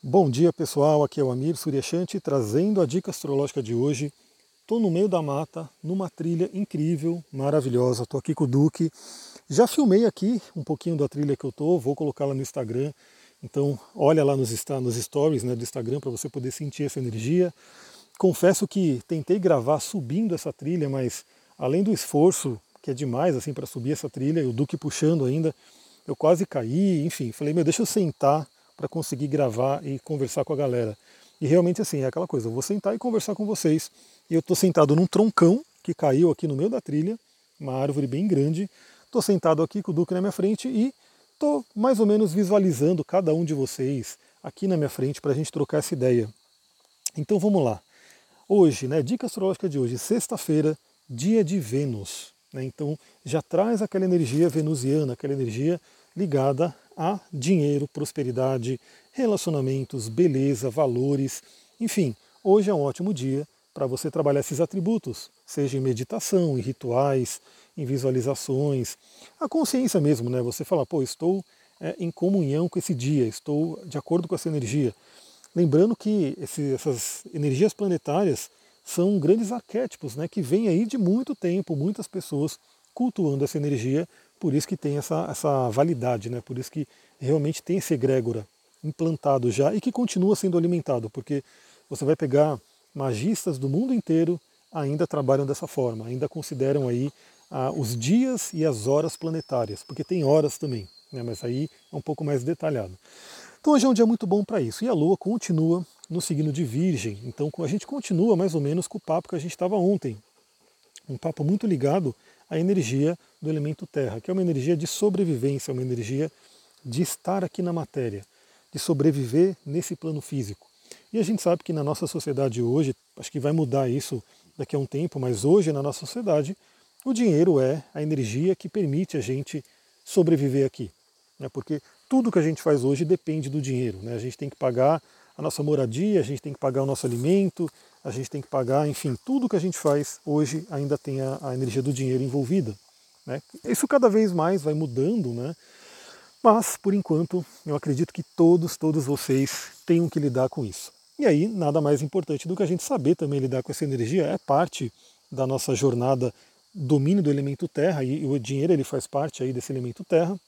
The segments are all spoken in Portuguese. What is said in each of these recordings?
Bom dia pessoal, aqui é o Amir Suryashanti trazendo a dica astrológica de hoje. Estou no meio da mata, numa trilha incrível, maravilhosa. Estou aqui com o Duque. Já filmei aqui um pouquinho da trilha que eu estou, vou colocá-la no Instagram. Então olha lá nos, nos stories né, do Instagram para você poder sentir essa energia. Confesso que tentei gravar subindo essa trilha, mas além do esforço, que é demais assim para subir essa trilha, e o Duque puxando ainda, eu quase caí, enfim, falei, meu, deixa eu sentar para conseguir gravar e conversar com a galera. E realmente assim, é aquela coisa, eu vou sentar e conversar com vocês. E eu estou sentado num troncão que caiu aqui no meio da trilha, uma árvore bem grande. Estou sentado aqui com o Duque na minha frente e estou mais ou menos visualizando cada um de vocês aqui na minha frente para a gente trocar essa ideia. Então vamos lá. Hoje, né, dica astrológica de hoje, sexta-feira, dia de Vênus. Né, então já traz aquela energia venusiana, aquela energia ligada a dinheiro, prosperidade, relacionamentos, beleza, valores. Enfim, hoje é um ótimo dia para você trabalhar esses atributos, seja em meditação, em rituais, em visualizações. A consciência mesmo, né? Você fala, pô, estou é, em comunhão com esse dia, estou de acordo com essa energia. Lembrando que esse, essas energias planetárias são grandes arquétipos, né? Que vêm aí de muito tempo, muitas pessoas cultuando essa energia por isso que tem essa, essa validade, né? por isso que realmente tem esse egrégora implantado já e que continua sendo alimentado, porque você vai pegar magistas do mundo inteiro ainda trabalham dessa forma, ainda consideram aí ah, os dias e as horas planetárias, porque tem horas também, né? mas aí é um pouco mais detalhado. Então hoje é um dia muito bom para isso. E a Lua continua no signo de Virgem. Então a gente continua mais ou menos com o papo que a gente estava ontem. Um papo muito ligado a energia do elemento terra, que é uma energia de sobrevivência, uma energia de estar aqui na matéria, de sobreviver nesse plano físico. E a gente sabe que na nossa sociedade hoje, acho que vai mudar isso daqui a um tempo, mas hoje na nossa sociedade, o dinheiro é a energia que permite a gente sobreviver aqui. Né? Porque tudo que a gente faz hoje depende do dinheiro. Né? A gente tem que pagar a nossa moradia, a gente tem que pagar o nosso alimento, a gente tem que pagar, enfim, tudo que a gente faz hoje ainda tem a, a energia do dinheiro envolvida. Né? Isso cada vez mais vai mudando, né? mas por enquanto eu acredito que todos, todos vocês tenham que lidar com isso. E aí, nada mais importante do que a gente saber também lidar com essa energia, é parte da nossa jornada domínio do elemento terra, e o dinheiro ele faz parte aí desse elemento terra.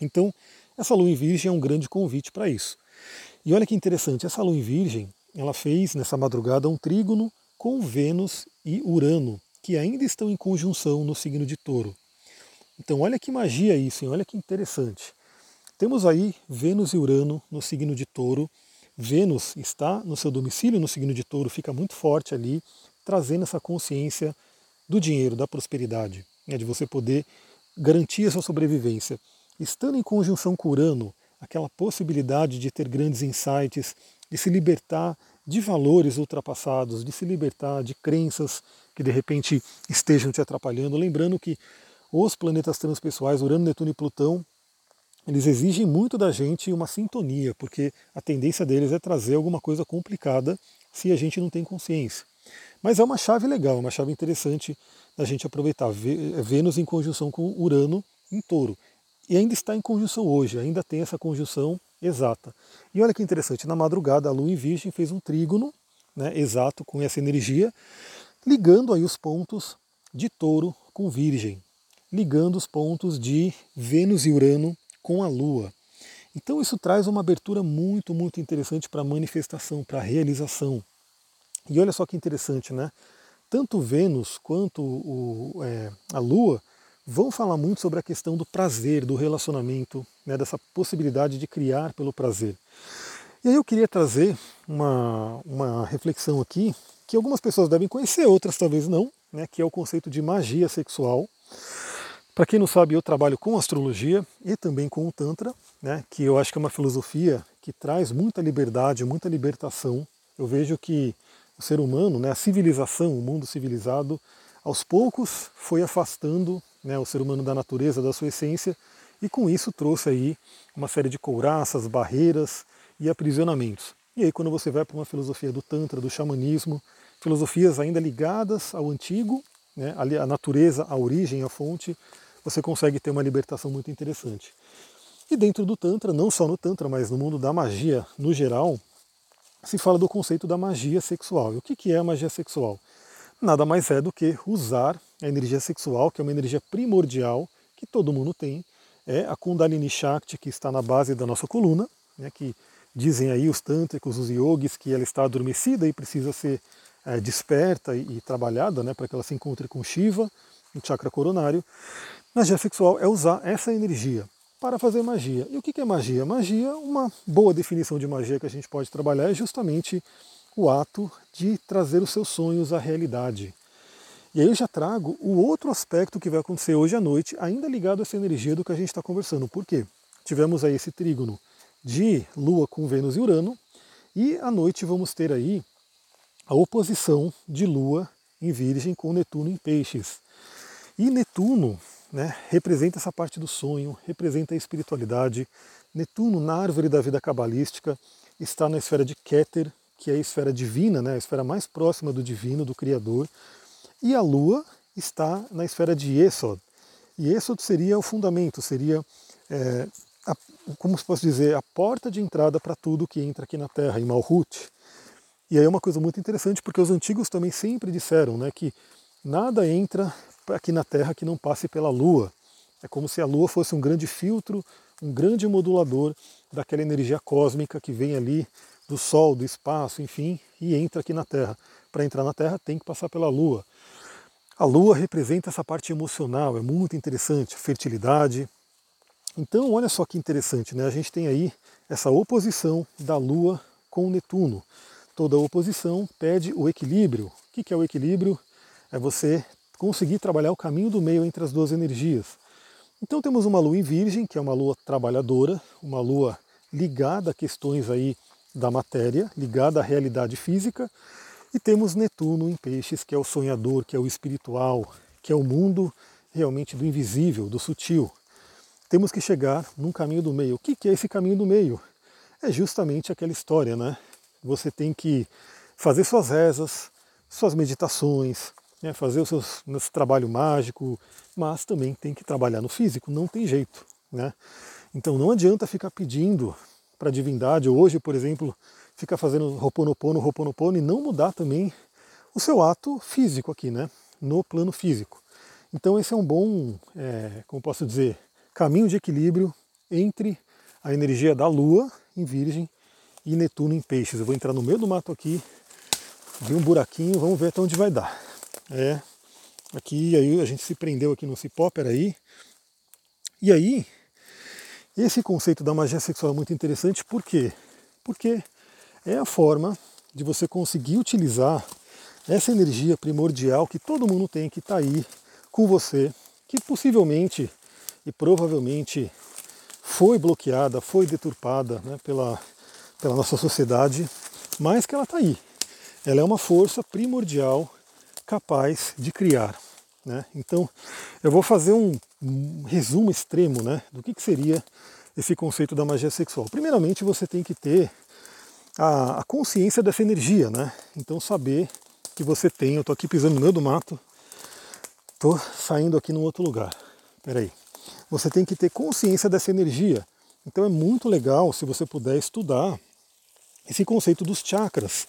Então, essa lua em virgem é um grande convite para isso. E olha que interessante, essa lua em virgem, ela fez nessa madrugada um trígono com Vênus e Urano, que ainda estão em conjunção no signo de Touro. Então, olha que magia isso, hein? olha que interessante. Temos aí Vênus e Urano no signo de Touro. Vênus está no seu domicílio no signo de Touro, fica muito forte ali, trazendo essa consciência do dinheiro, da prosperidade, né? de você poder garantir a sua sobrevivência. Estando em conjunção com Urano, aquela possibilidade de ter grandes insights, de se libertar de valores ultrapassados, de se libertar de crenças que de repente estejam te atrapalhando. Lembrando que os planetas transpessoais, Urano, Netuno e Plutão, eles exigem muito da gente uma sintonia, porque a tendência deles é trazer alguma coisa complicada se a gente não tem consciência. Mas é uma chave legal, uma chave interessante da gente aproveitar. Vênus em conjunção com Urano em touro. E ainda está em conjunção hoje, ainda tem essa conjunção exata. E olha que interessante, na madrugada a Lua em Virgem fez um trígono né, exato com essa energia, ligando aí os pontos de Touro com Virgem, ligando os pontos de Vênus e Urano com a Lua. Então isso traz uma abertura muito, muito interessante para a manifestação, para a realização. E olha só que interessante, né? Tanto Vênus quanto o, é, a Lua vão falar muito sobre a questão do prazer, do relacionamento, né, dessa possibilidade de criar pelo prazer. E aí eu queria trazer uma, uma reflexão aqui que algumas pessoas devem conhecer, outras talvez não, né, que é o conceito de magia sexual. Para quem não sabe, eu trabalho com astrologia e também com o Tantra, né, que eu acho que é uma filosofia que traz muita liberdade, muita libertação. Eu vejo que o ser humano, né, a civilização, o mundo civilizado, aos poucos foi afastando né, o ser humano da natureza, da sua essência, e com isso trouxe aí uma série de couraças, barreiras e aprisionamentos. E aí quando você vai para uma filosofia do Tantra, do xamanismo, filosofias ainda ligadas ao antigo, né, à natureza, à origem, à fonte, você consegue ter uma libertação muito interessante. E dentro do Tantra, não só no Tantra, mas no mundo da magia no geral, se fala do conceito da magia sexual. E o que é a magia sexual? Nada mais é do que usar a energia sexual, que é uma energia primordial que todo mundo tem, é a Kundalini Shakti, que está na base da nossa coluna, né, que dizem aí os tântricos, os yogis, que ela está adormecida e precisa ser é, desperta e, e trabalhada né, para que ela se encontre com Shiva, no chakra coronário. Magia sexual é usar essa energia para fazer magia. E o que é magia? Magia, uma boa definição de magia que a gente pode trabalhar é justamente o ato de trazer os seus sonhos à realidade. E aí eu já trago o outro aspecto que vai acontecer hoje à noite, ainda ligado a essa energia do que a gente está conversando. Por quê? Tivemos aí esse trígono de Lua com Vênus e Urano, e à noite vamos ter aí a oposição de Lua em Virgem com Netuno em Peixes. E Netuno né, representa essa parte do sonho, representa a espiritualidade. Netuno, na árvore da vida cabalística, está na esfera de Keter, que é a esfera divina, né, a esfera mais próxima do divino, do Criador. E a Lua está na esfera de Yesod. E Yesod seria o fundamento, seria, é, a, como se posso dizer, a porta de entrada para tudo que entra aqui na Terra, em Malhut. E aí é uma coisa muito interessante, porque os antigos também sempre disseram né, que nada entra aqui na Terra que não passe pela Lua. É como se a Lua fosse um grande filtro, um grande modulador daquela energia cósmica que vem ali do Sol, do espaço, enfim, e entra aqui na Terra. Para entrar na Terra tem que passar pela Lua. A Lua representa essa parte emocional, é muito interessante, fertilidade. Então, olha só que interessante, né? A gente tem aí essa oposição da Lua com Netuno. Toda oposição pede o equilíbrio. O que é o equilíbrio? É você conseguir trabalhar o caminho do meio entre as duas energias. Então temos uma lua em virgem, que é uma lua trabalhadora, uma lua ligada a questões aí da matéria, ligada à realidade física, e temos Netuno em peixes, que é o sonhador, que é o espiritual, que é o mundo realmente do invisível, do sutil. Temos que chegar num caminho do meio. O que é esse caminho do meio? É justamente aquela história, né? Você tem que fazer suas rezas, suas meditações, né, fazer o seu, trabalho mágico, mas também tem que trabalhar no físico, não tem jeito. Né? Então não adianta ficar pedindo para a divindade, hoje, por exemplo, ficar fazendo roponopono, roponopono e não mudar também o seu ato físico aqui, né? no plano físico. Então esse é um bom, é, como posso dizer, caminho de equilíbrio entre a energia da Lua em Virgem e Netuno em Peixes. Eu vou entrar no meio do mato aqui, vi um buraquinho, vamos ver até onde vai dar. É, aqui aí a gente se prendeu aqui no cipó, peraí. E aí, esse conceito da magia sexual é muito interessante, por quê? Porque é a forma de você conseguir utilizar essa energia primordial que todo mundo tem, que está aí com você, que possivelmente e provavelmente foi bloqueada, foi deturpada né, pela, pela nossa sociedade, mas que ela está aí. Ela é uma força primordial capaz de criar. Né? Então, eu vou fazer um, um resumo extremo né, do que, que, seria esse conceito da magia sexual. Primeiramente, você tem que ter a, a consciência dessa energia, né? Então, saber que você tem. Eu estou aqui pisando no meio do mato, estou saindo aqui num outro lugar. Peraí. Você tem que ter consciência dessa energia. Então, é muito legal se você puder estudar esse conceito dos chakras,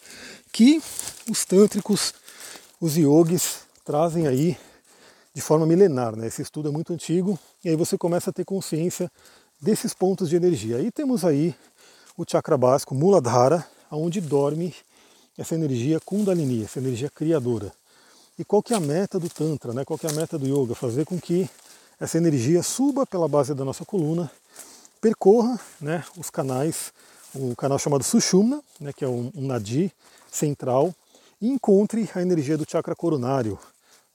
que os tântricos os yogis trazem aí de forma milenar. Né? Esse estudo é muito antigo e aí você começa a ter consciência desses pontos de energia. Aí temos aí o chakra básico, Muladhara, onde dorme essa energia Kundalini, essa energia criadora. E qual que é a meta do Tantra, né? qual que é a meta do Yoga? Fazer com que essa energia suba pela base da nossa coluna, percorra né, os canais, um canal chamado Sushumna, né, que é um, um nadi central, e encontre a energia do chakra coronário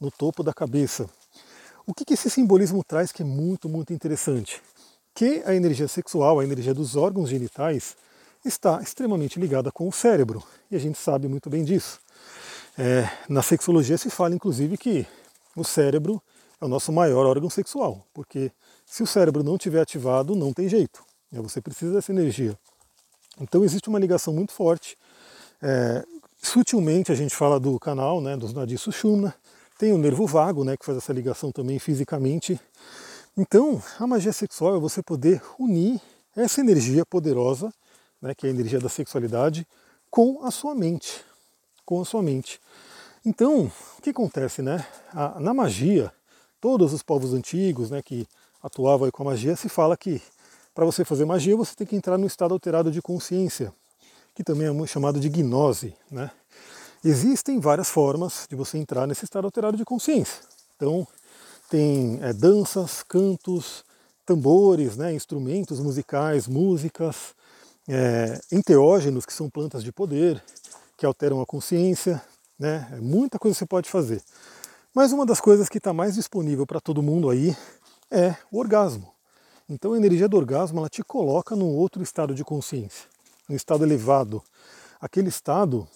no topo da cabeça. O que, que esse simbolismo traz que é muito, muito interessante? Que a energia sexual, a energia dos órgãos genitais, está extremamente ligada com o cérebro, e a gente sabe muito bem disso. É, na sexologia se fala inclusive que o cérebro é o nosso maior órgão sexual, porque se o cérebro não estiver ativado, não tem jeito. Né? Você precisa dessa energia. Então existe uma ligação muito forte é, Sutilmente a gente fala do canal, né, dos nadis Sushumna, tem o nervo vago, né, que faz essa ligação também fisicamente, Então, a magia sexual é você poder unir essa energia poderosa, né, que é a energia da sexualidade, com a sua mente. Com a sua mente. Então, o que acontece, né? A, na magia, todos os povos antigos né, que atuavam com a magia, se fala que para você fazer magia você tem que entrar no estado alterado de consciência, que também é chamado de gnose. Né? Existem várias formas de você entrar nesse estado alterado de consciência. Então, tem é, danças, cantos, tambores, né, instrumentos musicais, músicas, é, enteógenos, que são plantas de poder, que alteram a consciência, né, é muita coisa você pode fazer. Mas uma das coisas que está mais disponível para todo mundo aí é o orgasmo. Então a energia do orgasmo ela te coloca num outro estado de consciência, um estado elevado, aquele estado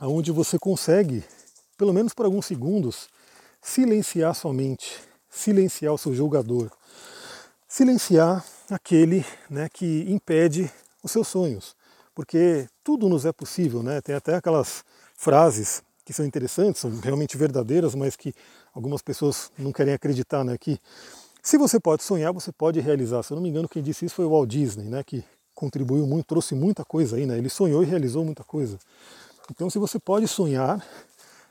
onde você consegue, pelo menos por alguns segundos, silenciar sua mente, silenciar o seu julgador, silenciar aquele né, que impede os seus sonhos, porque tudo nos é possível, né? Tem até aquelas frases que são interessantes, são realmente verdadeiras, mas que algumas pessoas não querem acreditar, né? Que se você pode sonhar, você pode realizar. Se eu não me engano, quem disse isso foi o Walt Disney, né? Que contribuiu muito, trouxe muita coisa aí, né? Ele sonhou e realizou muita coisa. Então, se você pode sonhar,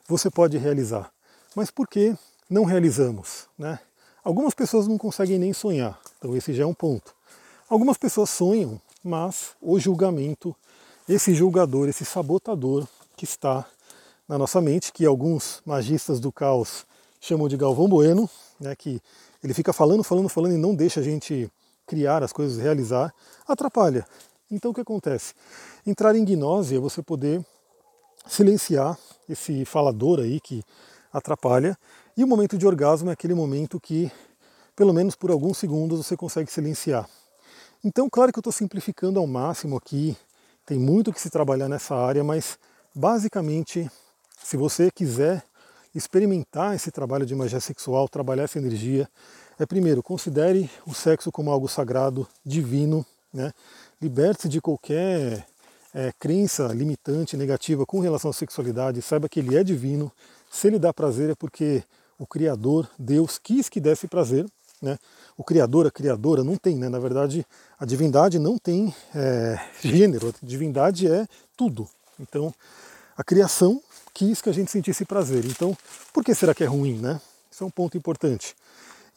você pode realizar. Mas por que não realizamos? Né? Algumas pessoas não conseguem nem sonhar, então esse já é um ponto. Algumas pessoas sonham, mas o julgamento, esse julgador, esse sabotador que está na nossa mente, que alguns magistas do caos chamam de Galvão Bueno, né, que ele fica falando, falando, falando e não deixa a gente criar as coisas, realizar, atrapalha. Então o que acontece? Entrar em gnose é você poder silenciar esse falador aí que atrapalha. E o momento de orgasmo é aquele momento que, pelo menos por alguns segundos, você consegue silenciar. Então, claro que eu estou simplificando ao máximo aqui, tem muito que se trabalhar nessa área, mas basicamente, se você quiser experimentar esse trabalho de magia sexual, trabalhar essa energia, é primeiro, considere o sexo como algo sagrado, divino, né? liberte-se de qualquer é, crença limitante, negativa com relação à sexualidade, saiba que ele é divino, se ele dá prazer é porque o Criador, Deus, quis que desse prazer. Né? O Criador, a Criadora, não tem, né? na verdade, a divindade não tem é, gênero, a divindade é tudo. Então, a criação quis que a gente sentisse prazer. Então, por que será que é ruim? Né? Isso é um ponto importante.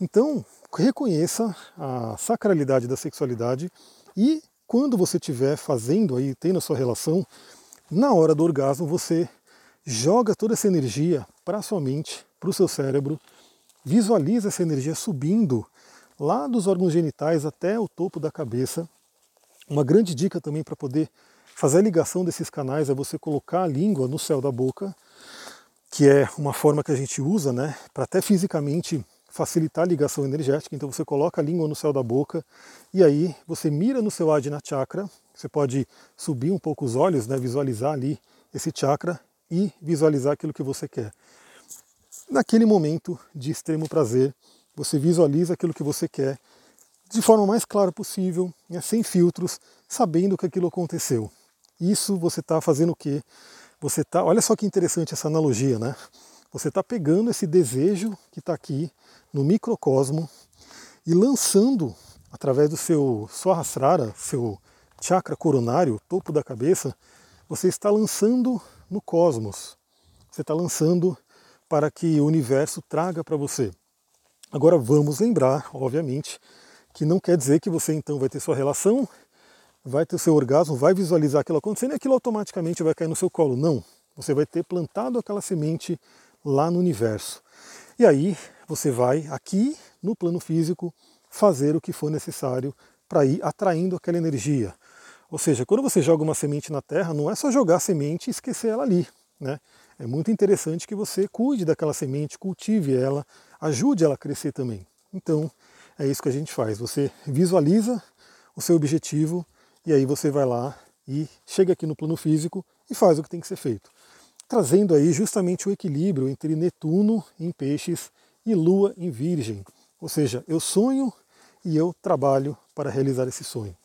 Então, reconheça a sacralidade da sexualidade e quando você estiver fazendo aí, tendo a sua relação, na hora do orgasmo você joga toda essa energia para a sua mente, para o seu cérebro, visualiza essa energia subindo lá dos órgãos genitais até o topo da cabeça. Uma grande dica também para poder fazer a ligação desses canais é você colocar a língua no céu da boca, que é uma forma que a gente usa, né, para até fisicamente facilitar a ligação energética. Então você coloca a língua no céu da boca e aí você mira no seu Adina Chakra. Você pode subir um pouco os olhos, né, visualizar ali esse chakra e visualizar aquilo que você quer. Naquele momento de extremo prazer, você visualiza aquilo que você quer de forma mais clara possível, né, sem filtros, sabendo que aquilo aconteceu. Isso você está fazendo o quê? Você tá, olha só que interessante essa analogia, né? Você está pegando esse desejo que está aqui no microcosmo e lançando através do seu Swahasrara, seu chakra coronário, topo da cabeça, você está lançando no cosmos. Você está lançando para que o universo traga para você. Agora vamos lembrar, obviamente, que não quer dizer que você então vai ter sua relação, vai ter seu orgasmo, vai visualizar aquilo acontecendo e aquilo automaticamente vai cair no seu colo. Não. Você vai ter plantado aquela semente lá no universo. E aí você vai aqui no plano físico fazer o que for necessário para ir atraindo aquela energia. Ou seja, quando você joga uma semente na terra, não é só jogar a semente e esquecer ela ali. Né? É muito interessante que você cuide daquela semente, cultive ela, ajude ela a crescer também. Então, é isso que a gente faz. Você visualiza o seu objetivo e aí você vai lá e chega aqui no plano físico e faz o que tem que ser feito. Trazendo aí justamente o equilíbrio entre Netuno em peixes e Lua em virgem. Ou seja, eu sonho e eu trabalho para realizar esse sonho.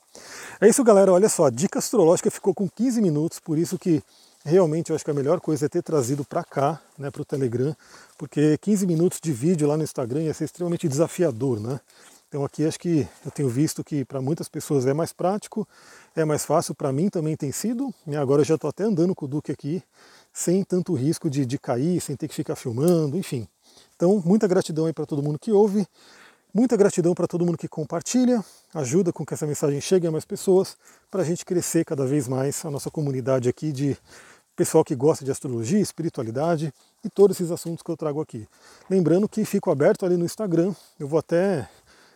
É isso, galera. Olha só, a dica astrológica ficou com 15 minutos, por isso que realmente eu acho que a melhor coisa é ter trazido para cá, né, para o Telegram, porque 15 minutos de vídeo lá no Instagram ia ser extremamente desafiador, né? Então aqui acho que eu tenho visto que para muitas pessoas é mais prático, é mais fácil, para mim também tem sido. E agora eu já estou até andando com o Duque aqui, sem tanto risco de, de cair, sem ter que ficar filmando, enfim. Então, muita gratidão aí para todo mundo que ouve. Muita gratidão para todo mundo que compartilha, ajuda com que essa mensagem chegue a mais pessoas, para a gente crescer cada vez mais a nossa comunidade aqui de pessoal que gosta de astrologia, espiritualidade e todos esses assuntos que eu trago aqui. Lembrando que fico aberto ali no Instagram, eu vou até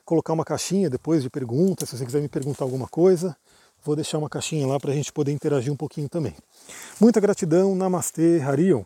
colocar uma caixinha depois de perguntas, se você quiser me perguntar alguma coisa, vou deixar uma caixinha lá para a gente poder interagir um pouquinho também. Muita gratidão, Namastê, Harion.